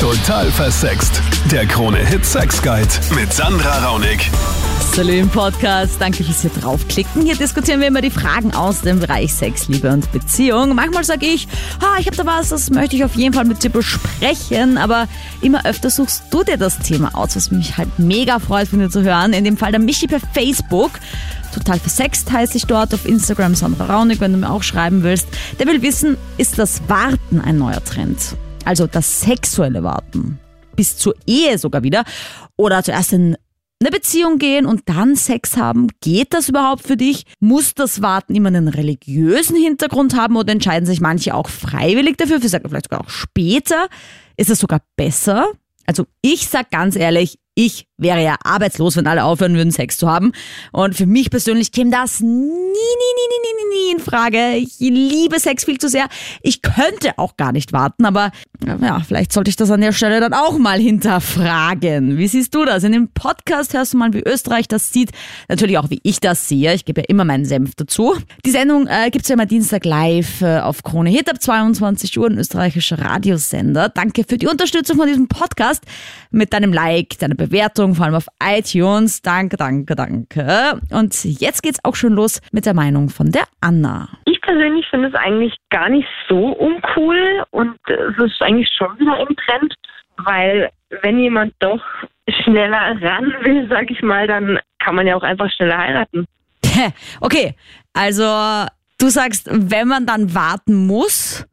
Total versext. Der Krone-Hit Sex Guide mit Sandra Raunig. Salut im Podcast. Danke fürs hier draufklicken. Hier diskutieren wir immer die Fragen aus dem Bereich Sex, Liebe und Beziehung. Manchmal sage ich, ha, ich habe da was, das möchte ich auf jeden Fall mit dir besprechen. Aber immer öfter suchst du dir das Thema aus, was mich halt mega freut, von dir zu hören. In dem Fall der Michi per Facebook. Total versext heiße ich dort auf Instagram Sandra Raunig, wenn du mir auch schreiben willst. Der will wissen, ist das Warten ein neuer Trend? Also das sexuelle Warten. Bis zur Ehe sogar wieder. Oder zuerst in eine Beziehung gehen und dann Sex haben. Geht das überhaupt für dich? Muss das Warten immer einen religiösen Hintergrund haben oder entscheiden sich manche auch freiwillig dafür, vielleicht sogar auch später? Ist es sogar besser? Also ich sag ganz ehrlich, ich wäre ja arbeitslos, wenn alle aufhören würden, Sex zu haben. Und für mich persönlich käme das nie, nie, nie, nie, nie, nie in Frage. Ich liebe Sex viel zu sehr. Ich könnte auch gar nicht warten, aber ja, vielleicht sollte ich das an der Stelle dann auch mal hinterfragen. Wie siehst du das? In dem Podcast hörst du mal, wie Österreich das sieht. Natürlich auch, wie ich das sehe. Ich gebe ja immer meinen Senf dazu. Die Sendung äh, gibt's ja immer Dienstag live äh, auf Krone Hit ab 22 Uhr, ein österreichischer Radiosender. Danke für die Unterstützung von diesem Podcast mit deinem Like, deiner Bewertung, vor allem auf iTunes. Danke, danke, danke. Und jetzt geht's auch schon los mit der Meinung von der Anna. Ich persönlich finde es eigentlich gar nicht so uncool und es ist eigentlich schon wieder im Trend, weil wenn jemand doch schneller ran will, sag ich mal, dann kann man ja auch einfach schneller heiraten. Okay, also du sagst, wenn man dann warten muss,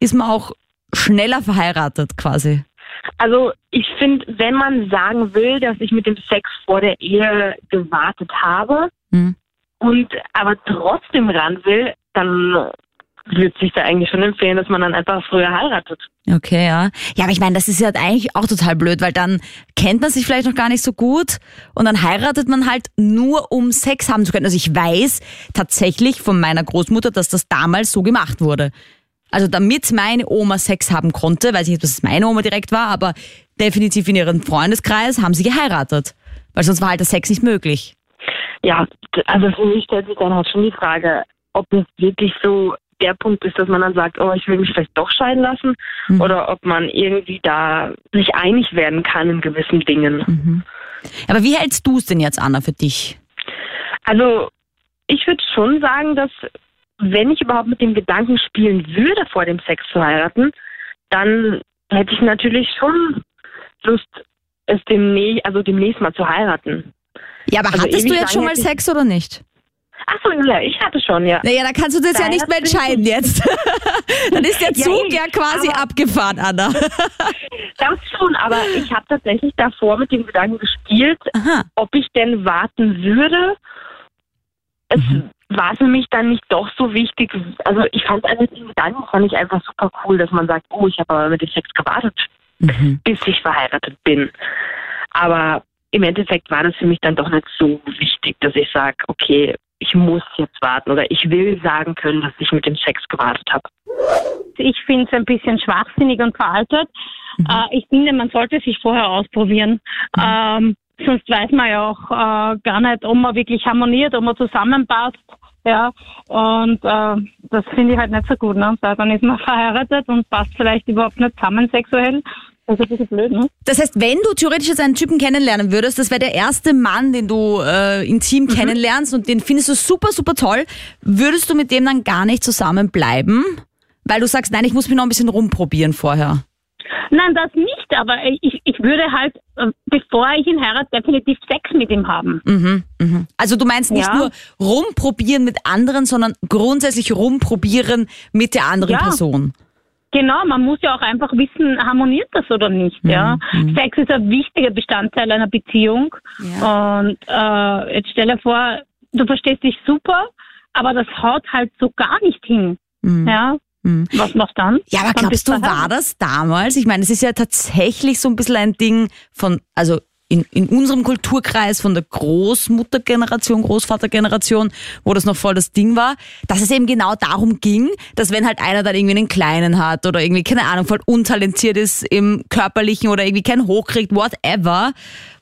ist man auch schneller verheiratet quasi. Also ich finde, wenn man sagen will, dass ich mit dem Sex vor der Ehe gewartet habe Hm. und aber trotzdem ran will, dann würde sich da eigentlich schon empfehlen, dass man dann einfach früher heiratet. Okay, ja. Ja, aber ich meine, das ist ja eigentlich auch total blöd, weil dann kennt man sich vielleicht noch gar nicht so gut und dann heiratet man halt nur, um Sex haben zu können. Also ich weiß tatsächlich von meiner Großmutter, dass das damals so gemacht wurde. Also damit meine Oma Sex haben konnte, weiß ich nicht, ob das meine Oma direkt war, aber definitiv in ihrem Freundeskreis haben sie geheiratet. Weil sonst war halt der Sex nicht möglich. Ja, also für mich stellt sich dann halt schon die Frage, ob es wirklich so der Punkt ist, dass man dann sagt, oh, ich will mich vielleicht doch scheiden lassen Mhm. oder ob man irgendwie da sich einig werden kann in gewissen Dingen. Mhm. Aber wie hältst du es denn jetzt, Anna, für dich? Also ich würde schon sagen, dass wenn ich überhaupt mit dem Gedanken spielen würde, vor dem Sex zu heiraten, dann hätte ich natürlich schon Lust, es demnächst, also demnächst mal zu heiraten. Ja, aber Also hattest du jetzt schon mal Sex oder nicht? Ach so, ja, ich hatte schon, ja. Naja, da kannst du das ja Nein, nicht mehr entscheiden jetzt. Dann ist der Ja, Zug eben, ja quasi abgefahren, Anna. Das schon, aber ich habe tatsächlich davor mit dem Gedanken gespielt, Aha. ob ich denn warten würde. Es Mhm. War für mich dann nicht doch so wichtig. Also ich fand den Gedanken fand ich einfach super cool, dass man sagt, oh, ich habe aber mit dem Sex gewartet, Mhm. bis ich verheiratet bin. Aber im Endeffekt war das für mich dann doch nicht so wichtig, dass ich sage, okay, ich muss jetzt warten oder ich will sagen können, dass ich mit dem Sex gewartet habe. Ich finde es ein bisschen schwachsinnig und veraltet. Äh, ich finde, man sollte sich vorher ausprobieren. Ähm, sonst weiß man ja auch äh, gar nicht, ob man wirklich harmoniert, ob man zusammenpasst. Ja, und äh, das finde ich halt nicht so gut. Ne? Weil Dann ist man verheiratet und passt vielleicht überhaupt nicht zusammen sexuell. Das ist ein bisschen blöd, ne? Das heißt, wenn du theoretisch jetzt einen Typen kennenlernen würdest, das wäre der erste Mann, den du äh, intim kennenlernst und den findest du super, super toll, würdest du mit dem dann gar nicht zusammenbleiben? Weil du sagst, nein, ich muss mich noch ein bisschen rumprobieren vorher. Nein, das nicht, aber ich, ich würde halt, äh, bevor ich ihn heirate, definitiv Sex mit ihm haben. Mhm, mhm. Also du meinst nicht Ja. nur rumprobieren mit anderen, sondern grundsätzlich rumprobieren mit der anderen Ja. Person. Genau, man muss ja auch einfach wissen, harmoniert das oder nicht, ja. Sex ist ein wichtiger Bestandteil einer Beziehung. Und äh, jetzt stell dir vor, du verstehst dich super, aber das haut halt so gar nicht hin. Mhm. Ja. Mhm. Was machst dann? Ja, aber Dann glaubst du, war das damals? Ich meine, es ist ja tatsächlich so ein bisschen ein Ding von, also in, in unserem Kulturkreis von der Großmuttergeneration, Großvatergeneration, wo das noch voll das Ding war, dass es eben genau darum ging, dass wenn halt einer dann irgendwie einen Kleinen hat oder irgendwie, keine Ahnung, voll untalentiert ist im Körperlichen oder irgendwie keinen hochkriegt, whatever,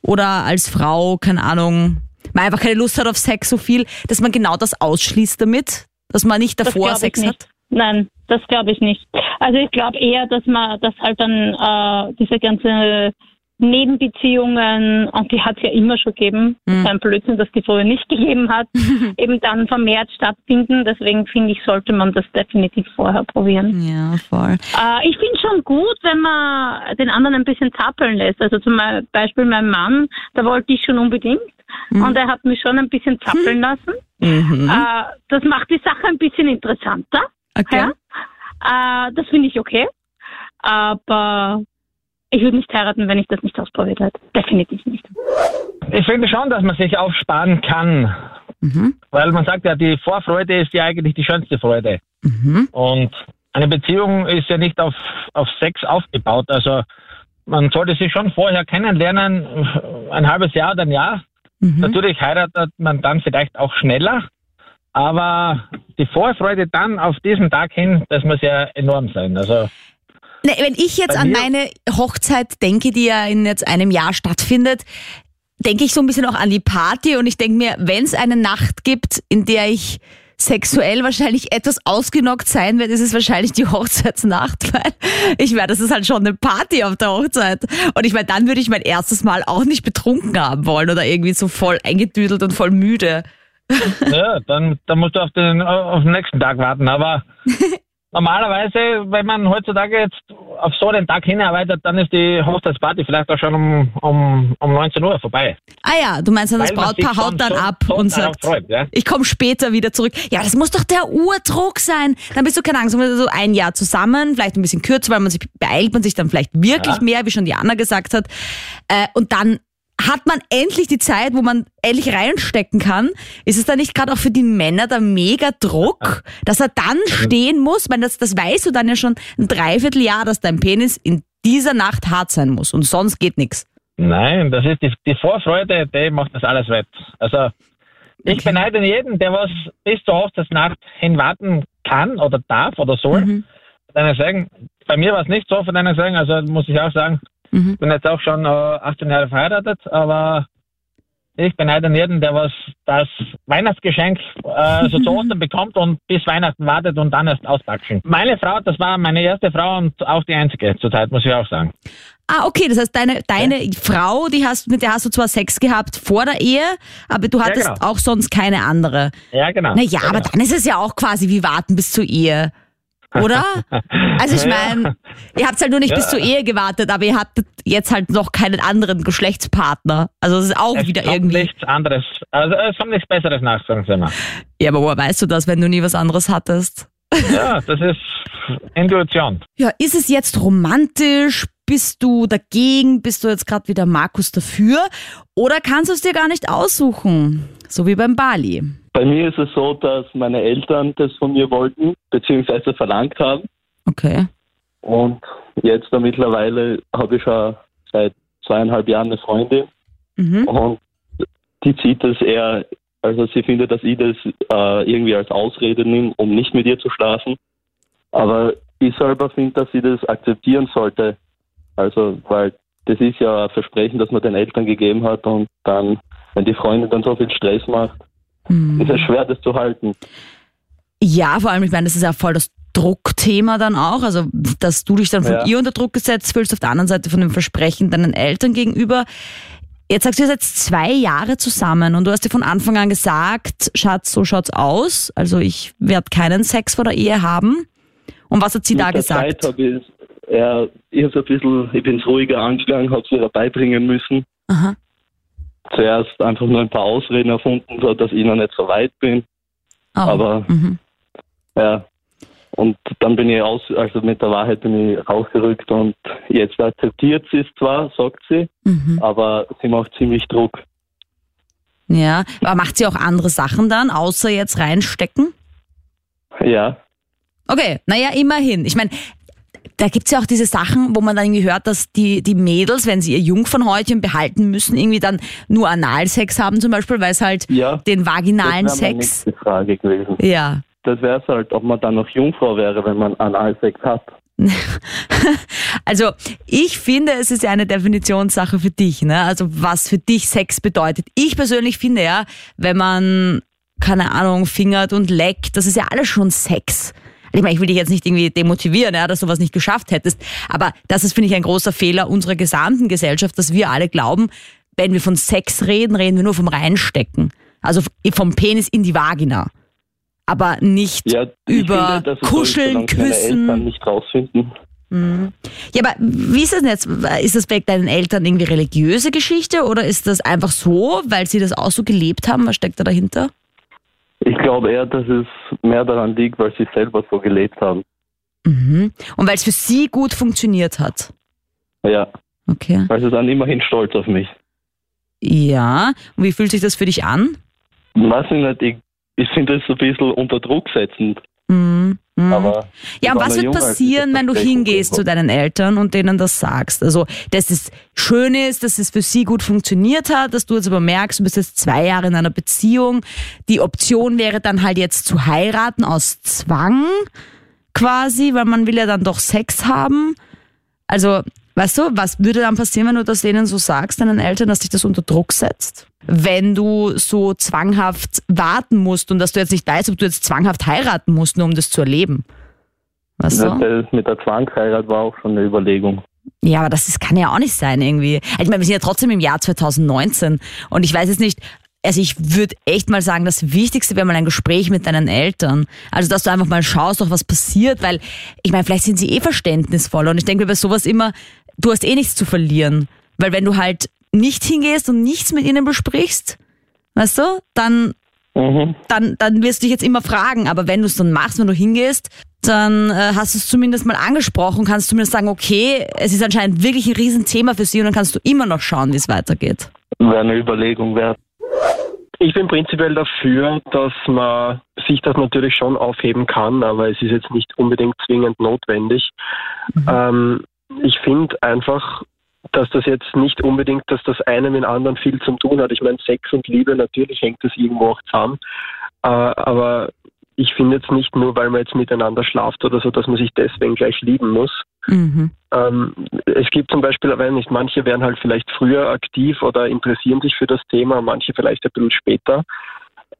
oder als Frau, keine Ahnung, man einfach keine Lust hat auf Sex so viel, dass man genau das ausschließt damit, dass man nicht davor Sex hat. Nein, das glaube ich nicht. Also ich glaube eher, dass man, dass halt dann äh, diese ganze Nebenbeziehungen, und die hat es ja immer schon gegeben, mhm. ein Blödsinn, dass die vorher nicht gegeben hat, eben dann vermehrt stattfinden. Deswegen finde ich, sollte man das definitiv vorher probieren. Ja, voll. Äh, ich finde schon gut, wenn man den anderen ein bisschen zappeln lässt. Also zum Beispiel mein Mann, da wollte ich schon unbedingt. Mhm. Und er hat mich schon ein bisschen zappeln lassen. Mhm. Äh, das macht die Sache ein bisschen interessanter. Okay. Ja? Äh, das finde ich okay. Aber ich würde nicht heiraten, wenn ich das nicht ausprobiert hätte. Definitiv nicht. Ich finde schon, dass man sich aufsparen kann. Mhm. Weil man sagt ja, die Vorfreude ist ja eigentlich die schönste Freude. Mhm. Und eine Beziehung ist ja nicht auf, auf Sex aufgebaut. Also man sollte sich schon vorher kennenlernen, ein halbes Jahr oder ein Jahr. Mhm. Natürlich heiratet man dann vielleicht auch schneller, aber die Vorfreude dann auf diesen Tag hin, das muss ja enorm sein. Also Nee, wenn ich jetzt an meine Hochzeit denke, die ja in jetzt einem Jahr stattfindet, denke ich so ein bisschen auch an die Party und ich denke mir, wenn es eine Nacht gibt, in der ich sexuell wahrscheinlich etwas ausgenockt sein werde, ist es wahrscheinlich die Hochzeitsnacht, weil ich meine, das ist halt schon eine Party auf der Hochzeit. Und ich meine, dann würde ich mein erstes Mal auch nicht betrunken haben wollen oder irgendwie so voll eingedüdelt und voll müde. Ja, dann, dann musst du auf den, auf den nächsten Tag warten. Aber Normalerweise, wenn man heutzutage jetzt auf so einen Tag hinarbeitet, dann ist die Hochzeitsparty vielleicht auch schon um, um, um 19 Uhr vorbei. Ah ja, du meinst, das Brautpaar haut dann so, ab so und sagt, freut, ja? ich komme später wieder zurück. Ja, das muss doch der Urdruck sein. Dann bist du, keine Angst, so ein Jahr zusammen, vielleicht ein bisschen kürzer, weil man sich beeilt man sich dann vielleicht wirklich ja. mehr, wie schon die Anna gesagt hat. Äh, und dann hat man endlich die Zeit, wo man endlich reinstecken kann? Ist es da nicht gerade auch für die Männer der mega Druck, dass er dann stehen muss? Ich meine, das, das weißt du dann ja schon ein Dreivierteljahr, dass dein Penis in dieser Nacht hart sein muss und sonst geht nichts. Nein, das ist die, die Vorfreude, die macht das alles wett. Also ich okay. beneide jeden, der was bis zur Hochzeitsnacht hin warten kann oder darf oder soll. Mhm. sagen, bei mir war es nicht so, von deiner sagen, also muss ich auch sagen, Mhm. Bin jetzt auch schon äh, 18 Jahre verheiratet, aber ich beneide jeden, der was das Weihnachtsgeschenk äh, so zu Ostern bekommt und bis Weihnachten wartet und dann erst auspacken. Meine Frau, das war meine erste Frau und auch die einzige zurzeit, muss ich auch sagen. Ah, okay, das heißt, deine, deine ja. Frau, die hast, mit der hast du zwar Sex gehabt vor der Ehe, aber du hattest ja, genau. auch sonst keine andere. Ja, genau. Naja, ja, aber genau. dann ist es ja auch quasi wie warten bis zur Ehe. Oder? Also ich meine, ihr habt halt nur nicht ja. bis zur Ehe gewartet, aber ihr hattet jetzt halt noch keinen anderen Geschlechtspartner. Also es ist auch es wieder irgendwie. nichts anderes. Also es kommt nichts Besseres nach, sagen Sie mal. Ja, aber woher weißt du das, wenn du nie was anderes hattest? Ja, das ist Intuition. Ja, ist es jetzt romantisch? Bist du dagegen? Bist du jetzt gerade wieder Markus dafür? Oder kannst du es dir gar nicht aussuchen? So wie beim Bali. Bei mir ist es so, dass meine Eltern das von mir wollten, beziehungsweise verlangt haben. Okay. Und jetzt da mittlerweile habe ich schon seit zweieinhalb Jahren eine Freundin. Mhm. Und die zieht das eher, also sie findet, dass ich das äh, irgendwie als Ausrede nehme, um nicht mit ihr zu schlafen. Aber ich selber finde, dass sie das akzeptieren sollte. Also, weil das ist ja ein Versprechen, das man den Eltern gegeben hat und dann, wenn die Freundin dann so viel Stress macht, Mhm. Ist es schwer, das zu halten. Ja, vor allem, ich meine, das ist ja voll das Druckthema dann auch, also dass du dich dann von ja. ihr unter Druck gesetzt fühlst, auf der anderen Seite von dem Versprechen deinen Eltern gegenüber. Jetzt sagst du, ihr seid zwei Jahre zusammen und du hast dir von Anfang an gesagt, Schatz, so schaut's aus, also ich werde keinen Sex vor der Ehe haben. Und was hat sie Mit da gesagt? Zeit ich, ja, ich, ein bisschen, ich bin ruhiger angegangen, habe es ihr beibringen müssen. Aha zuerst einfach nur ein paar Ausreden erfunden, so dass ich noch nicht so weit bin. Oh. Aber mhm. ja, und dann bin ich aus, also mit der Wahrheit bin ich rausgerückt und jetzt akzeptiert sie es zwar, sagt sie, mhm. aber sie macht ziemlich Druck. Ja, aber macht sie auch andere Sachen dann, außer jetzt reinstecken? Ja. Okay, naja, immerhin. Ich meine, da gibt es ja auch diese Sachen, wo man dann irgendwie hört, dass die, die Mädels, wenn sie ihr Jungfernhäutchen behalten müssen, irgendwie dann nur Analsex haben zum Beispiel, weil es halt ja, den vaginalen das Sex... Das Frage gewesen. Ja. Das wäre es halt, ob man dann noch Jungfrau wäre, wenn man Analsex hat. also ich finde, es ist ja eine Definitionssache für dich, ne? Also was für dich Sex bedeutet. Ich persönlich finde ja, wenn man keine Ahnung fingert und leckt, das ist ja alles schon Sex. Ich meine, ich will dich jetzt nicht irgendwie demotivieren, ja, dass du was nicht geschafft hättest, aber das ist, finde ich, ein großer Fehler unserer gesamten Gesellschaft, dass wir alle glauben, wenn wir von Sex reden, reden wir nur vom Reinstecken. Also vom Penis in die Vagina. Aber nicht ja, über finde, Kuscheln, Küssen. Eltern nicht rausfinden. Mhm. Ja, aber wie ist das jetzt? Ist das bei deinen Eltern irgendwie religiöse Geschichte oder ist das einfach so, weil sie das auch so gelebt haben? Was steckt da dahinter? Ich glaube eher, dass es mehr daran liegt, weil sie selber so gelebt haben. Mhm. Und weil es für sie gut funktioniert hat? Ja. Okay. Weil sie dann immerhin stolz auf mich. Ja. Und wie fühlt sich das für dich an? Weiß ich nicht. Ich, ich finde das so ein bisschen unter Druck setzend. Mhm. Mhm. Aber ja, und was wird passieren, wenn du hingehst zu deinen Eltern und denen das sagst? Also, dass es schön ist, dass es für sie gut funktioniert hat, dass du jetzt aber merkst, du bist jetzt zwei Jahre in einer Beziehung. Die Option wäre dann halt jetzt zu heiraten aus Zwang quasi, weil man will ja dann doch Sex haben. Also, weißt du, was würde dann passieren, wenn du das denen so sagst, deinen Eltern, dass dich das unter Druck setzt? wenn du so zwanghaft warten musst und dass du jetzt nicht weißt, ob du jetzt zwanghaft heiraten musst, nur um das zu erleben. Weißt du? Das mit der Zwangsheirat war auch schon eine Überlegung. Ja, aber das ist, kann ja auch nicht sein irgendwie. Ich meine, wir sind ja trotzdem im Jahr 2019 und ich weiß jetzt nicht, also ich würde echt mal sagen, das Wichtigste wäre mal ein Gespräch mit deinen Eltern. Also, dass du einfach mal schaust, doch was passiert, weil ich meine, vielleicht sind sie eh verständnisvoll und ich denke mir bei sowas immer, du hast eh nichts zu verlieren. Weil wenn du halt nicht hingehst und nichts mit ihnen besprichst, weißt du, dann, mhm. dann, dann wirst du dich jetzt immer fragen. Aber wenn du es dann machst, wenn du hingehst, dann äh, hast du es zumindest mal angesprochen, kannst zumindest sagen, okay, es ist anscheinend wirklich ein Riesenthema für sie und dann kannst du immer noch schauen, wie es weitergeht. Wäre eine Überlegung wert. Ich bin prinzipiell dafür, dass man sich das natürlich schon aufheben kann, aber es ist jetzt nicht unbedingt zwingend notwendig. Mhm. Ähm, ich finde einfach, dass das jetzt nicht unbedingt, dass das eine mit dem anderen viel zu tun hat. Ich meine, Sex und Liebe, natürlich hängt das irgendwo auch zusammen. Äh, aber ich finde jetzt nicht nur, weil man jetzt miteinander schlaft oder so, dass man sich deswegen gleich lieben muss. Mhm. Ähm, es gibt zum Beispiel, wenn nicht, manche werden halt vielleicht früher aktiv oder interessieren sich für das Thema, manche vielleicht ein bisschen später.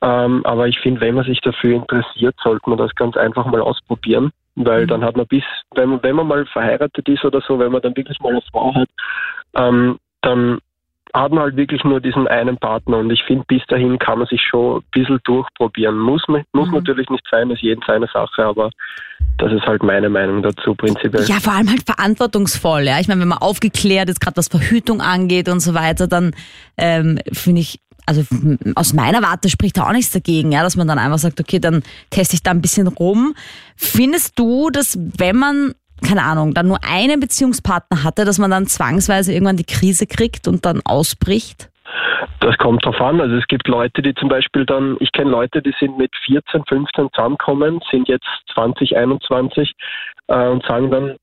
Ähm, aber ich finde, wenn man sich dafür interessiert, sollte man das ganz einfach mal ausprobieren. Weil mhm. dann hat man bis, wenn man, wenn man mal verheiratet ist oder so, wenn man dann wirklich mal eine Frau hat, ähm, dann hat man halt wirklich nur diesen einen Partner und ich finde, bis dahin kann man sich schon ein bisschen durchprobieren. Muss, muss mhm. natürlich nicht sein, ist jeden seine Sache, aber das ist halt meine Meinung dazu prinzipiell. Ja, vor allem halt verantwortungsvoll. Ja, ich meine, wenn man aufgeklärt ist, gerade was Verhütung angeht und so weiter, dann ähm, finde ich also aus meiner Warte spricht auch nichts dagegen, ja, dass man dann einfach sagt, okay, dann teste ich da ein bisschen rum. Findest du, dass wenn man, keine Ahnung, dann nur einen Beziehungspartner hatte, dass man dann zwangsweise irgendwann die Krise kriegt und dann ausbricht? Das kommt drauf an. Also es gibt Leute, die zum Beispiel dann, ich kenne Leute, die sind mit 14, 15 zusammenkommen, sind jetzt 20, 21 äh, und sagen dann,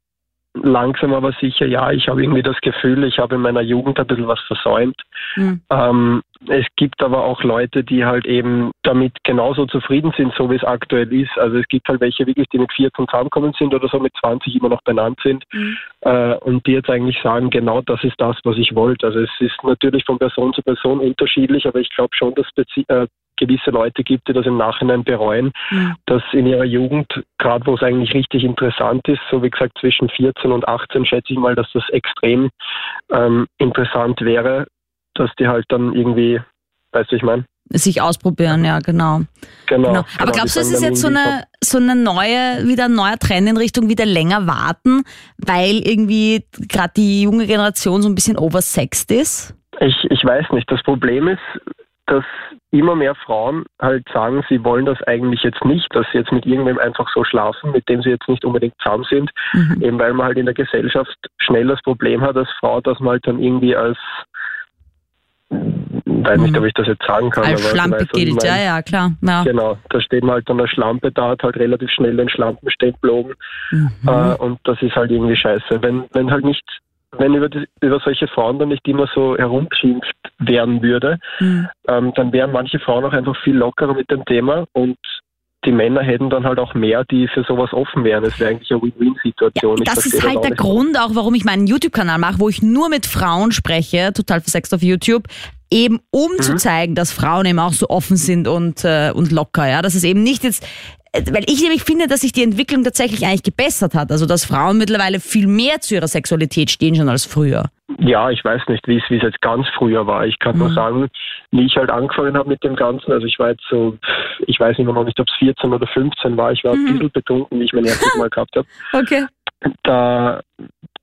langsam aber sicher, ja, ich habe irgendwie das Gefühl, ich habe in meiner Jugend ein bisschen was versäumt. Mhm. Ähm, es gibt aber auch Leute, die halt eben damit genauso zufrieden sind, so wie es aktuell ist. Also es gibt halt welche wirklich, die mit 14 zusammenkommen sind oder so mit 20 immer noch benannt sind mhm. äh, und die jetzt eigentlich sagen, genau das ist das, was ich wollte. Also es ist natürlich von Person zu Person unterschiedlich, aber ich glaube schon, dass äh, gewisse Leute gibt, die das im Nachhinein bereuen, ja. dass in ihrer Jugend, gerade wo es eigentlich richtig interessant ist, so wie gesagt zwischen 14 und 18, schätze ich mal, dass das extrem ähm, interessant wäre, dass die halt dann irgendwie, weißt du, ich meine? Sich ausprobieren, ja, genau. Genau. genau. Aber genau, glaubst du, es ist jetzt so eine, so eine neue, wieder ein neuer Trend in Richtung wieder länger warten, weil irgendwie gerade die junge Generation so ein bisschen oversexed ist? Ich, ich weiß nicht. Das Problem ist, dass immer mehr Frauen halt sagen, sie wollen das eigentlich jetzt nicht, dass sie jetzt mit irgendwem einfach so schlafen, mit dem sie jetzt nicht unbedingt zusammen sind, mhm. eben weil man halt in der Gesellschaft schnell das Problem hat als Frau, dass man halt dann irgendwie als weiß nicht, mhm. ob ich das jetzt sagen kann. Als Schlampe weiß, gilt, ja, ja, klar. Ja. Genau, da steht man halt dann als Schlampe da, hat halt relativ schnell den Schlampenstempel oben mhm. äh, und das ist halt irgendwie scheiße. Wenn, wenn halt nicht wenn über, die, über solche Frauen dann nicht immer so herumgeschimpft werden würde, mhm. ähm, dann wären manche Frauen auch einfach viel lockerer mit dem Thema und die Männer hätten dann halt auch mehr, die für sowas offen wären. Es wäre eigentlich eine Win-Win-Situation. Ja, das ist halt der Grund auch, warum ich meinen YouTube-Kanal mache, wo ich nur mit Frauen spreche, total versext auf YouTube, eben um mhm. zu zeigen, dass Frauen eben auch so offen sind und, äh, und locker. Ja, dass es eben nicht jetzt weil ich nämlich finde, dass sich die Entwicklung tatsächlich eigentlich gebessert hat. Also dass Frauen mittlerweile viel mehr zu ihrer Sexualität stehen schon als früher. Ja, ich weiß nicht, wie es wie es jetzt ganz früher war. Ich kann mhm. nur sagen, wie ich halt angefangen habe mit dem Ganzen. Also ich war jetzt so, ich weiß immer noch nicht, ob es 14 oder 15 war. Ich war mhm. ein bisschen betrunken, wie ich mein erstes Mal gehabt habe. Okay. Da,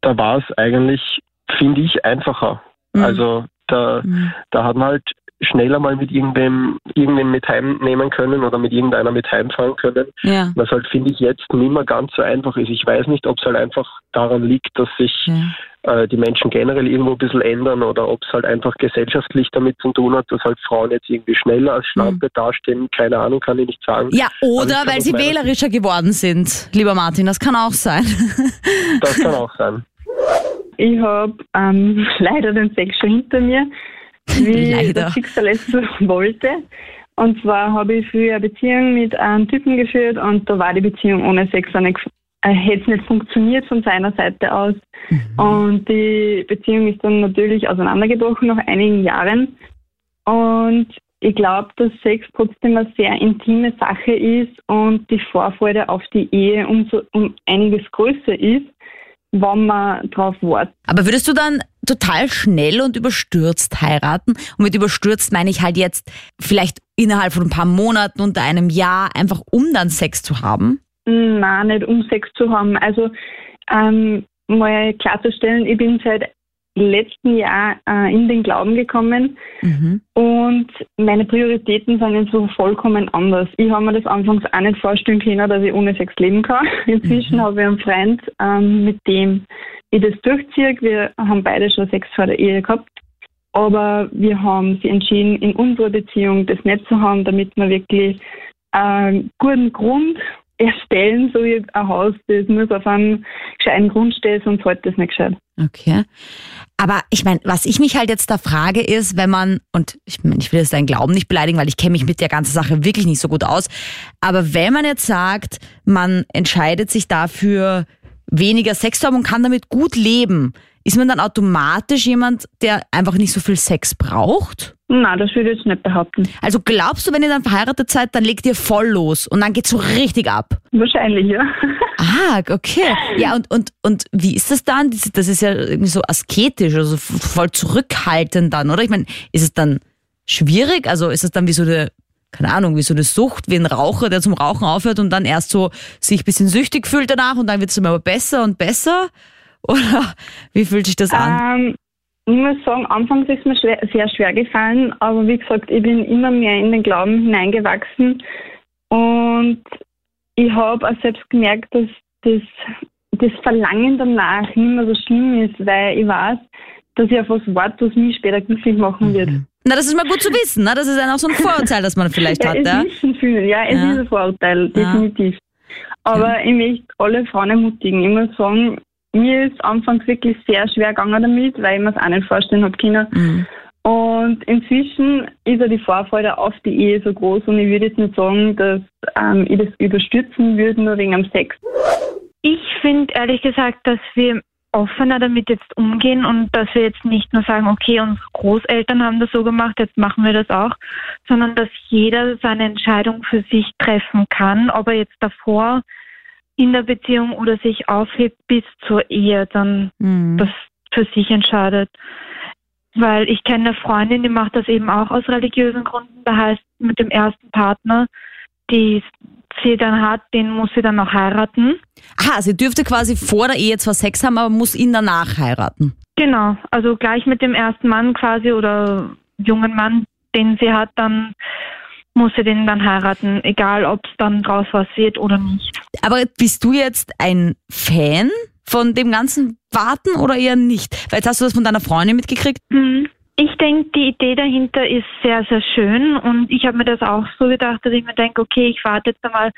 da war es eigentlich, finde ich, einfacher. Mhm. Also da, mhm. da hat man halt schneller mal mit irgendwem, irgendwem mit heimnehmen können oder mit irgendeiner mit heimfahren können. Ja. Was halt, finde ich, jetzt nicht mehr ganz so einfach ist. Ich weiß nicht, ob es halt einfach daran liegt, dass sich ja. äh, die Menschen generell irgendwo ein bisschen ändern oder ob es halt einfach gesellschaftlich damit zu tun hat, dass halt Frauen jetzt irgendwie schneller als Schlampe mhm. dastehen. Keine Ahnung, kann ich nicht sagen. Ja, oder weil sie wählerischer geworden sind, lieber Martin. Das kann auch sein. das kann auch sein. Ich habe ähm, leider den Sex schon hinter mir wie Leider. das Schicksal es wollte. Und zwar habe ich früher eine Beziehung mit einem Typen geführt und da war die Beziehung ohne Sex auch nicht, äh, hätte es nicht funktioniert von seiner Seite aus. Mhm. Und die Beziehung ist dann natürlich auseinandergebrochen nach einigen Jahren. Und ich glaube, dass Sex trotzdem eine sehr intime Sache ist und die Vorfreude auf die Ehe umso, um einiges größer ist wenn man drauf wartet. Aber würdest du dann total schnell und überstürzt heiraten? Und mit überstürzt meine ich halt jetzt vielleicht innerhalb von ein paar Monaten unter einem Jahr, einfach um dann Sex zu haben? Nein, nicht um Sex zu haben. Also ähm, mal klarzustellen, ich bin seit letzten Jahr äh, in den Glauben gekommen mhm. und meine Prioritäten sind jetzt so vollkommen anders. Ich habe mir das anfangs auch nicht vorstellen können, dass ich ohne Sex leben kann. Inzwischen mhm. habe ich einen Freund, ähm, mit dem ich das durchziehe. Wir haben beide schon Sex vor der Ehe gehabt. Aber wir haben sie entschieden, in unserer Beziehung das nicht zu haben, damit wir wirklich einen äh, guten Grund erstellen, so wie ein Haus, das muss auf einem gescheiten Grund stehen, sonst hält das nicht gescheit. Okay. Aber ich meine, was ich mich halt jetzt da frage, ist, wenn man, und ich meine, ich will jetzt deinen Glauben nicht beleidigen, weil ich kenne mich mit der ganzen Sache wirklich nicht so gut aus, aber wenn man jetzt sagt, man entscheidet sich dafür, weniger Sex zu haben und kann damit gut leben, ist man dann automatisch jemand, der einfach nicht so viel Sex braucht? Nein, das würde ich jetzt nicht behaupten. Also glaubst du, wenn ihr dann verheiratet seid, dann legt ihr voll los und dann geht's so richtig ab? Wahrscheinlich, ja. Ah, okay. Ja, und, und, und wie ist das dann? Das ist ja irgendwie so asketisch, also voll zurückhaltend dann, oder? Ich meine, ist es dann schwierig? Also ist es dann wie so eine, keine Ahnung, wie so eine Sucht, wie ein Raucher, der zum Rauchen aufhört und dann erst so sich ein bisschen süchtig fühlt danach und dann wird es immer besser und besser? Oder wie fühlt sich das an? Ähm, ich muss sagen, anfangs ist mir schwer, sehr schwer gefallen, aber wie gesagt, ich bin immer mehr in den Glauben hineingewachsen und ich habe auch selbst gemerkt, dass das, das Verlangen danach nicht mehr so schlimm ist, weil ich weiß, dass ich auf was warte, was mich später glücklich machen wird. Mhm. Na, das ist mal gut zu wissen, ne? Das ist dann auch so ein Vorurteil, das man vielleicht ja, hat. Es ja, wissen viele. ja es ja. ist ein Vorurteil, definitiv. Aber ich möchte alle Frauen ermutigen. Ich muss sagen, mir ist anfangs wirklich sehr schwer gegangen damit, weil ich mir es auch nicht vorstellen habe können. Mhm. Und inzwischen ist ja die Vorfreude auf die Ehe so groß und ich würde jetzt nicht sagen, dass ähm, ich das überstürzen würde, nur wegen dem Sex. Ich finde ehrlich gesagt, dass wir offener damit jetzt umgehen und dass wir jetzt nicht nur sagen, okay, unsere Großeltern haben das so gemacht, jetzt machen wir das auch, sondern dass jeder seine Entscheidung für sich treffen kann, ob er jetzt davor in der Beziehung oder sich aufhebt bis zur Ehe, dann mhm. das für sich entscheidet. Weil ich kenne eine Freundin, die macht das eben auch aus religiösen Gründen. Da heißt mit dem ersten Partner, die sie dann hat, den muss sie dann noch heiraten. Aha, sie dürfte quasi vor der Ehe zwar Sex haben, aber muss ihn danach heiraten. Genau, also gleich mit dem ersten Mann quasi oder jungen Mann, den sie hat, dann muss sie den dann heiraten, egal ob es dann draus was wird oder nicht. Aber bist du jetzt ein Fan von dem ganzen Warten oder eher nicht? Weil jetzt hast du das von deiner Freundin mitgekriegt. Mhm. Ich denke, die Idee dahinter ist sehr, sehr schön und ich habe mir das auch so gedacht, dass ich mir denke, okay, ich warte jetzt einmal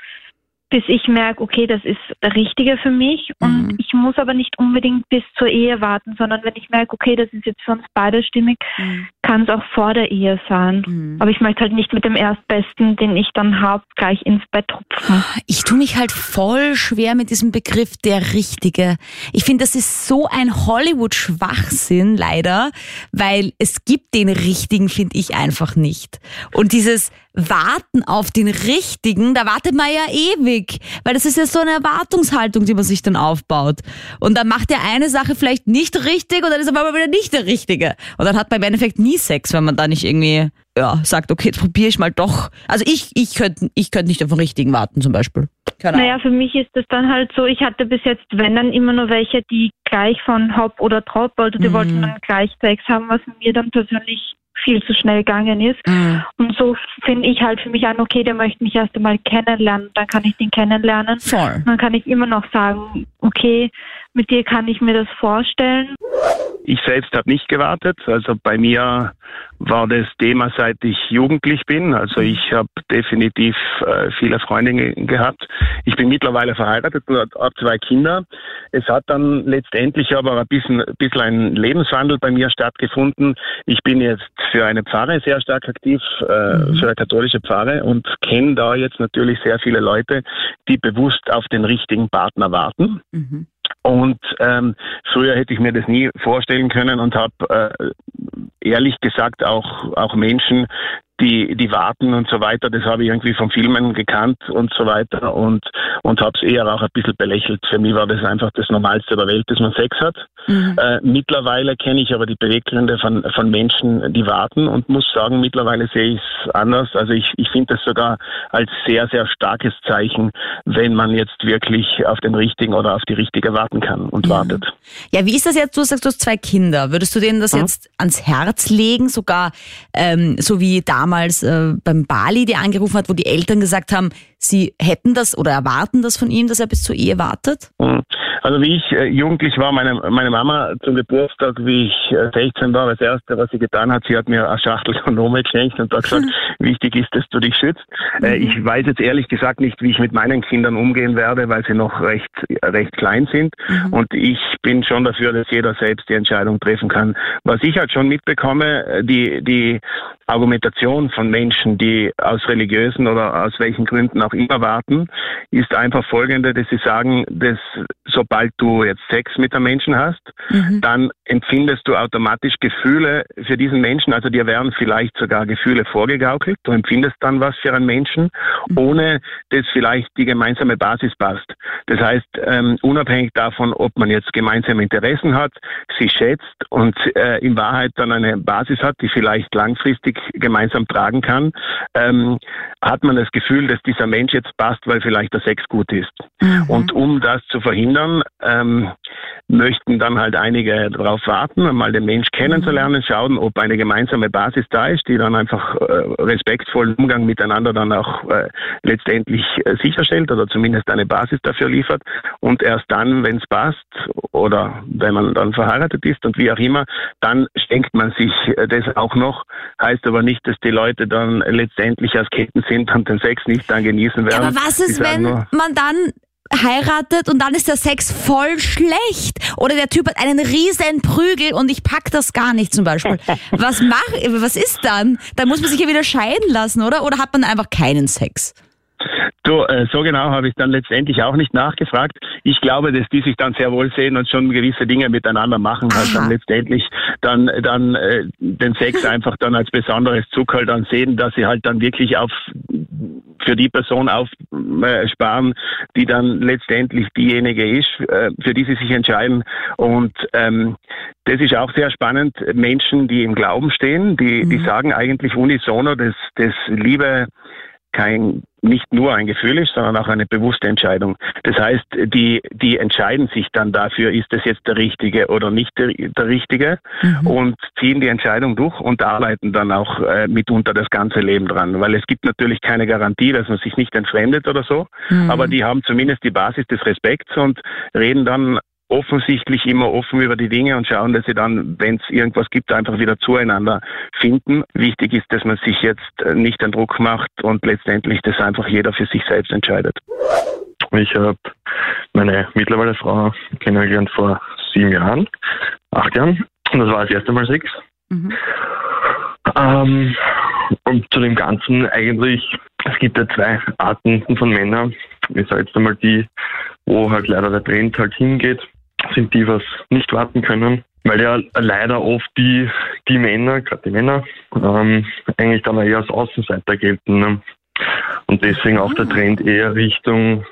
bis ich merke, okay, das ist der Richtige für mich. Und mhm. ich muss aber nicht unbedingt bis zur Ehe warten, sondern wenn ich merke, okay, das ist jetzt für uns beide stimmig, mhm. kann es auch vor der Ehe sein. Mhm. Aber ich möchte halt nicht mit dem Erstbesten, den ich dann habe, gleich ins Bett rupfen. Ich tue mich halt voll schwer mit diesem Begriff der Richtige. Ich finde, das ist so ein Hollywood-Schwachsinn, leider, weil es gibt den Richtigen, finde ich einfach nicht. Und dieses warten auf den richtigen, da wartet man ja ewig, weil das ist ja so eine Erwartungshaltung, die man sich dann aufbaut. Und dann macht der eine Sache vielleicht nicht richtig und dann ist aber wieder nicht der richtige. Und dann hat man im Endeffekt nie Sex, wenn man da nicht irgendwie ja, sagt, okay, jetzt probiere ich mal doch. Also ich, ich könnte ich könnt nicht auf den richtigen warten zum Beispiel. Keine naja, für mich ist das dann halt so, ich hatte bis jetzt, wenn dann immer nur welche, die gleich von Hop oder Trop, also die mhm. wollten dann gleich Sex haben, was mir dann persönlich viel zu schnell gegangen ist. Mhm. Und so finde ich halt für mich an, okay, der möchte mich erst einmal kennenlernen, dann kann ich den kennenlernen. Voll. Dann kann ich immer noch sagen, okay, mit dir kann ich mir das vorstellen. Ich selbst habe nicht gewartet. Also bei mir war das Thema, seit ich jugendlich bin. Also ich habe definitiv äh, viele Freundinnen gehabt. Ich bin mittlerweile verheiratet und habe zwei Kinder. Es hat dann letztendlich aber ein bisschen, ein bisschen ein Lebenswandel bei mir stattgefunden. Ich bin jetzt für eine Pfarre sehr stark aktiv, äh, mhm. für eine katholische Pfarre und kenne da jetzt natürlich sehr viele Leute, die bewusst auf den richtigen Partner warten. Mhm. Und ähm, früher hätte ich mir das nie vorstellen können und habe äh, ehrlich gesagt auch auch Menschen, die, die warten und so weiter, das habe ich irgendwie von Filmen gekannt und so weiter und, und habe es eher auch ein bisschen belächelt. Für mich war das einfach das Normalste der Welt, dass man Sex hat. Mhm. Äh, mittlerweile kenne ich aber die Beweggründe von, von Menschen, die warten und muss sagen, mittlerweile sehe ich es anders. Also ich, ich finde das sogar als sehr, sehr starkes Zeichen, wenn man jetzt wirklich auf den richtigen oder auf die richtige warten kann und mhm. wartet. Ja, wie ist das jetzt? Du sagst, du hast zwei Kinder. Würdest du denen das mhm. jetzt ans Herz legen, sogar ähm, so wie damals? Damals äh, beim Bali, die angerufen hat, wo die Eltern gesagt haben, sie hätten das oder erwarten das von ihm, dass er bis zur Ehe wartet? Mhm. Also wie ich äh, jugendlich war, meine, meine Mama zum Geburtstag, wie ich äh, 16 war, das Erste, was sie getan hat, sie hat mir eine Schachtel Kondome geschenkt und hat gesagt, wichtig ist, dass du dich schützt. Äh, mhm. ich weiß jetzt ehrlich gesagt nicht, wie ich mit meinen Kindern umgehen werde, weil sie noch recht, recht klein sind. Mhm. Und ich bin schon dafür, dass jeder selbst die Entscheidung treffen kann. Was ich halt schon mitbekomme, äh, die, die Argumentation von Menschen, die aus religiösen oder aus welchen Gründen auch immer warten, ist einfach folgende, dass sie sagen, dass sobald du jetzt Sex mit einem Menschen hast, mhm. dann empfindest du automatisch Gefühle für diesen Menschen. Also dir werden vielleicht sogar Gefühle vorgegaukelt. Du empfindest dann was für einen Menschen, mhm. ohne dass vielleicht die gemeinsame Basis passt. Das heißt, ähm, unabhängig davon, ob man jetzt gemeinsame Interessen hat, sie schätzt und äh, in Wahrheit dann eine Basis hat, die vielleicht langfristig gemeinsam tragen kann, ähm, hat man das Gefühl, dass dieser Mensch jetzt passt, weil vielleicht der Sex gut ist. Mhm. Und um das zu verhindern, ähm, möchten dann halt einige darauf warten, mal den Mensch kennenzulernen, schauen, ob eine gemeinsame Basis da ist, die dann einfach äh, respektvollen Umgang miteinander dann auch äh, letztendlich äh, sicherstellt oder zumindest eine Basis dafür liefert. Und erst dann, wenn es passt oder wenn man dann verheiratet ist und wie auch immer, dann schenkt man sich äh, das auch noch. Heißt aber nicht, dass die Leute dann letztendlich als Ketten sind und den Sex nicht dann genießen werden. Ja, aber was ist, wenn man dann heiratet und dann ist der Sex voll schlecht. Oder der Typ hat einen riesen Prügel und ich pack das gar nicht zum Beispiel. Was mach, was ist dann? Dann muss man sich ja wieder scheiden lassen, oder? Oder hat man einfach keinen Sex? So, äh, so genau habe ich dann letztendlich auch nicht nachgefragt. Ich glaube, dass die sich dann sehr wohl sehen und schon gewisse Dinge miteinander machen, halt dann letztendlich dann, dann äh, den Sex einfach dann als besonderes Zuckerl dann sehen, dass sie halt dann wirklich auf für die Person aufsparen, äh, die dann letztendlich diejenige ist, äh, für die sie sich entscheiden. Und ähm, das ist auch sehr spannend. Menschen, die im Glauben stehen, die, mhm. die sagen eigentlich unisono, dass, dass Liebe kein nicht nur ein Gefühl ist, sondern auch eine bewusste Entscheidung. Das heißt, die, die entscheiden sich dann dafür, ist das jetzt der Richtige oder nicht der, der Richtige mhm. und ziehen die Entscheidung durch und arbeiten dann auch äh, mitunter das ganze Leben dran. Weil es gibt natürlich keine Garantie, dass man sich nicht entfremdet oder so, mhm. aber die haben zumindest die Basis des Respekts und reden dann offensichtlich immer offen über die Dinge und schauen, dass sie dann, wenn es irgendwas gibt, einfach wieder zueinander finden. Wichtig ist, dass man sich jetzt nicht den Druck macht und letztendlich das einfach jeder für sich selbst entscheidet. Ich habe meine mittlerweile Frau kennengelernt vor sieben Jahren, acht Jahren. Und das war das erste Mal Sex. Mhm. Ähm, und zu dem Ganzen eigentlich, es gibt ja zwei Arten von Männern. Ich sage jetzt einmal die, wo halt leider der Trend halt hingeht sind die, was nicht warten können. weil ja leider oft die, die Männer, gerade die Männer, ähm, eigentlich dann eher als Außenseiter gelten. Ne? Und deswegen auch der Trend eher Richtung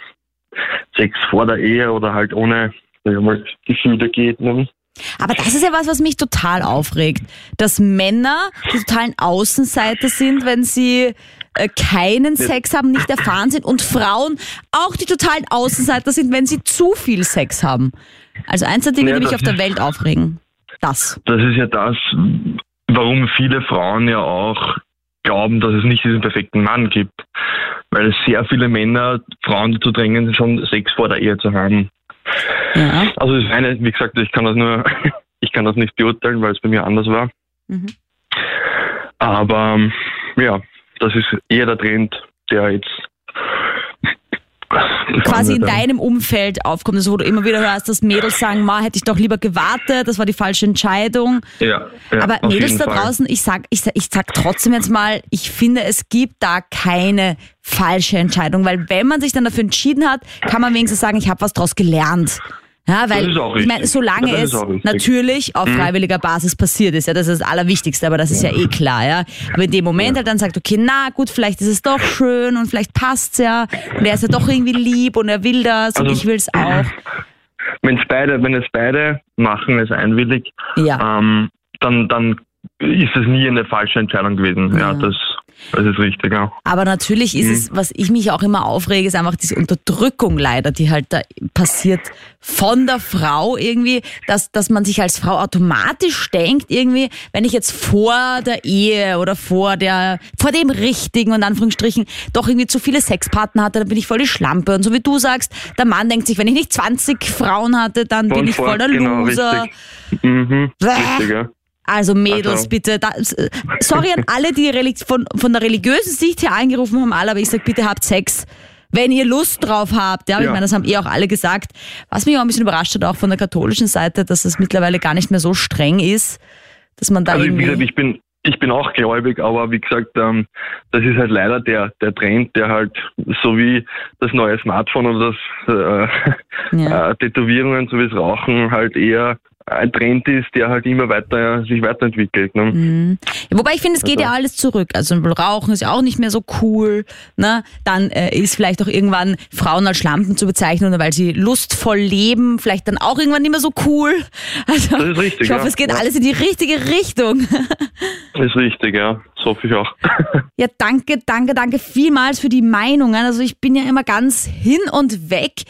Sex vor der Ehe oder halt ohne mal, Gefühle geht. Ne? Aber das ist ja was, was mich total aufregt, dass Männer die totalen Außenseiter sind, wenn sie äh, keinen Sex haben, nicht erfahren sind und Frauen auch die totalen Außenseiter sind, wenn sie zu viel Sex haben. Also eins der Dinge, ja, die mich auf der Welt aufregen. Das. Das ist ja das, warum viele Frauen ja auch glauben, dass es nicht diesen perfekten Mann gibt. Weil sehr viele Männer Frauen dazu drängen, schon Sex vor der Ehe zu haben. Ja. Also das eine, wie gesagt, ich kann das nur, ich kann das nicht beurteilen, weil es bei mir anders war. Mhm. Aber ja, das ist eher der Trend, der jetzt quasi in deinem Umfeld aufkommt, also wo du immer wieder hörst, dass Mädels sagen, ma, hätte ich doch lieber gewartet, das war die falsche Entscheidung. Ja, ja Aber Mädels da draußen, ich sag, ich, sag, ich sag trotzdem jetzt mal, ich finde, es gibt da keine falsche Entscheidung, weil wenn man sich dann dafür entschieden hat, kann man wenigstens sagen, ich habe was daraus gelernt. Ja, weil ich meine, solange es natürlich auf mhm. freiwilliger Basis passiert ist, ja, das ist das Allerwichtigste, aber das ist ja eh klar, ja. Aber in dem Moment halt dann sagt, okay, na gut, vielleicht ist es doch schön und vielleicht passt's ja und er ist ja doch irgendwie lieb und er will das also, und ich will's auch. Wenn es beide, wenn es beide machen, es einwillig, ja. ähm, dann dann ist es nie eine falsche Entscheidung gewesen. Ja, ja das das ist richtig, ja. Aber natürlich ist mhm. es, was ich mich auch immer aufrege, ist einfach diese Unterdrückung leider, die halt da passiert von der Frau irgendwie, dass, dass man sich als Frau automatisch denkt irgendwie, wenn ich jetzt vor der Ehe oder vor der, vor dem Richtigen und Anführungsstrichen doch irgendwie zu viele Sexpartner hatte, dann bin ich voll die Schlampe. Und so wie du sagst, der Mann denkt sich, wenn ich nicht 20 Frauen hatte, dann Von bin ich voll der genau, Loser. Richtig. Mhm, richtig, ja. Also Mädels, also. bitte. Da, sorry an alle, die von, von der religiösen Sicht her eingerufen haben, alle, aber ich sage, bitte habt Sex, wenn ihr Lust drauf habt. Ja, ja. ich meine, das haben eh auch alle gesagt. Was mich auch ein bisschen überrascht hat, auch von der katholischen Seite, dass es mittlerweile gar nicht mehr so streng ist, dass man da also irgendwie... Gesagt, ich bin ich bin auch gläubig, aber wie gesagt, ähm, das ist halt leider der, der Trend, der halt so wie das neue Smartphone oder das äh, ja. äh, Tätowierungen, so wie das Rauchen halt eher ein Trend ist, der halt immer weiter sich weiterentwickelt. Ne? Mhm. Wobei ich finde, es geht also. ja alles zurück. Also Rauchen ist ja auch nicht mehr so cool. Ne? Dann äh, ist vielleicht auch irgendwann Frauen als Schlampen zu bezeichnen, weil sie lustvoll leben, vielleicht dann auch irgendwann nicht mehr so cool. Also das ist richtig, ich hoffe, ja. es geht ja. alles in die richtige Richtung. Das ist richtig, ja. Das hoffe ich auch. Ja, danke, danke, danke vielmals für die Meinungen. Also ich bin ja immer ganz hin und weg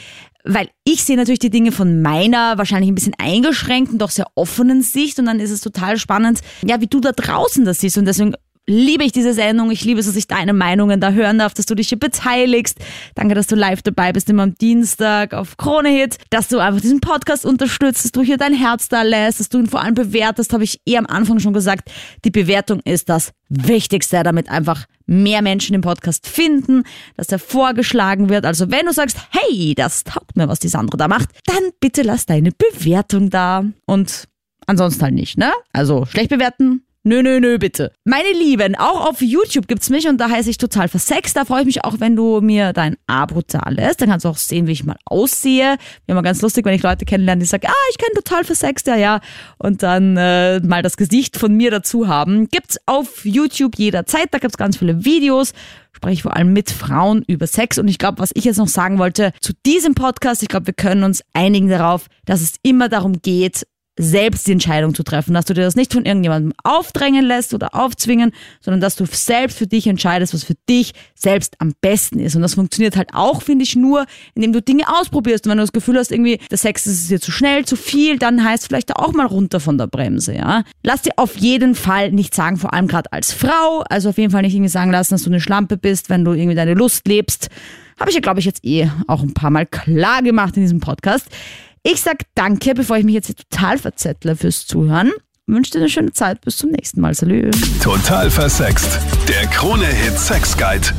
weil ich sehe natürlich die Dinge von meiner wahrscheinlich ein bisschen eingeschränkten, doch sehr offenen Sicht und dann ist es total spannend, ja, wie du da draußen das siehst. Und deswegen liebe ich diese Sendung. Ich liebe es, dass ich deine Meinungen da hören darf, dass du dich hier beteiligst. Danke, dass du live dabei bist, immer am Dienstag auf Krone Hit, dass du einfach diesen Podcast unterstützt, dass du hier dein Herz da lässt, dass du ihn vor allem bewertest, habe ich eh am Anfang schon gesagt. Die Bewertung ist das Wichtigste, damit einfach mehr Menschen den Podcast finden, dass er vorgeschlagen wird. Also wenn du sagst, hey, das taugt mir, was die Sandra da macht, dann bitte lass deine Bewertung da. Und ansonsten halt nicht, ne? Also schlecht bewerten, Nö, nö, nö, bitte. Meine Lieben, auch auf YouTube gibt's mich und da heiße ich total versext. Da freue ich mich auch, wenn du mir dein Abo lässt. Dann kannst du auch sehen, wie ich mal aussehe. Mir immer ganz lustig, wenn ich Leute kennenlerne, die sagen, ah, ich kenne total versext, ja, ja. Und dann äh, mal das Gesicht von mir dazu haben. Gibt's auf YouTube jederzeit. Da gibt's ganz viele Videos spreche ich vor allem mit Frauen über Sex. Und ich glaube, was ich jetzt noch sagen wollte zu diesem Podcast, ich glaube, wir können uns einigen darauf, dass es immer darum geht, selbst die Entscheidung zu treffen, dass du dir das nicht von irgendjemandem aufdrängen lässt oder aufzwingen, sondern dass du selbst für dich entscheidest, was für dich selbst am besten ist. Und das funktioniert halt auch, finde ich, nur, indem du Dinge ausprobierst. Und wenn du das Gefühl hast, irgendwie, der Sex ist dir zu schnell, zu viel, dann heißt vielleicht auch mal runter von der Bremse, ja. Lass dir auf jeden Fall nicht sagen, vor allem gerade als Frau, also auf jeden Fall nicht irgendwie sagen lassen, dass du eine Schlampe bist, wenn du irgendwie deine Lust lebst. Habe ich ja, glaube ich, jetzt eh auch ein paar Mal klar gemacht in diesem Podcast. Ich sag danke, bevor ich mich jetzt total verzettle fürs Zuhören. Wünsche dir eine schöne Zeit. Bis zum nächsten Mal. Salü. Total versext. Der Krone-Hit Sex Guide.